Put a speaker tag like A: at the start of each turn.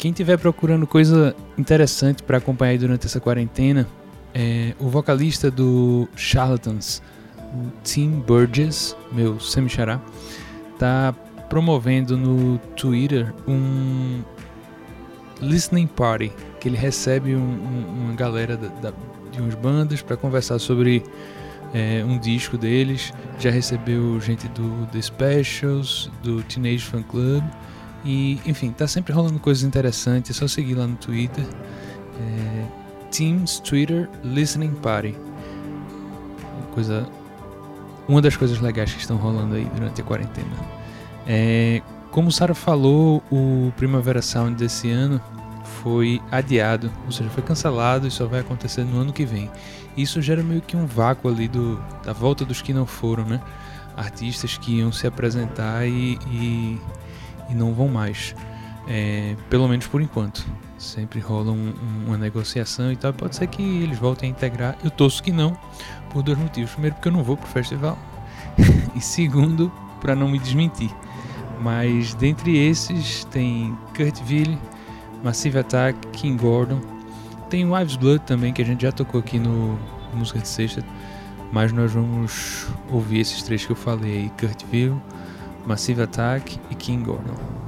A: quem estiver procurando coisa interessante para acompanhar durante essa quarentena, é, o vocalista do Charlatans, Tim Burgess, meu semi-xará, tá promovendo no Twitter um listening party, que ele recebe um, um, uma galera da, da, de umas bandas para conversar sobre é, um disco deles. Já recebeu gente do The Specials, do Teenage Fan Club. E, enfim, tá sempre rolando coisas interessantes. É só seguir lá no Twitter. É, Teams Twitter Listening Party. Coisa, uma das coisas legais que estão rolando aí durante a quarentena. É, como o Sara falou, o Primavera Sound desse ano foi adiado, ou seja, foi cancelado e só vai acontecer no ano que vem. Isso gera meio que um vácuo ali do, da volta dos que não foram, né? Artistas que iam se apresentar e, e, e não vão mais. É, pelo menos por enquanto. Sempre rola um, um, uma negociação e tal. Pode ser que eles voltem a integrar. Eu torço que não, por dois motivos. Primeiro, porque eu não vou pro festival. e segundo, para não me desmentir. Mas dentre esses tem Kurtville, Massive Attack, King Gordon. Tem Wives Blood também, que a gente já tocou aqui no Música de Sexta. Mas nós vamos ouvir esses três que eu falei aí: Kurtville, Massive Attack e King Gordon.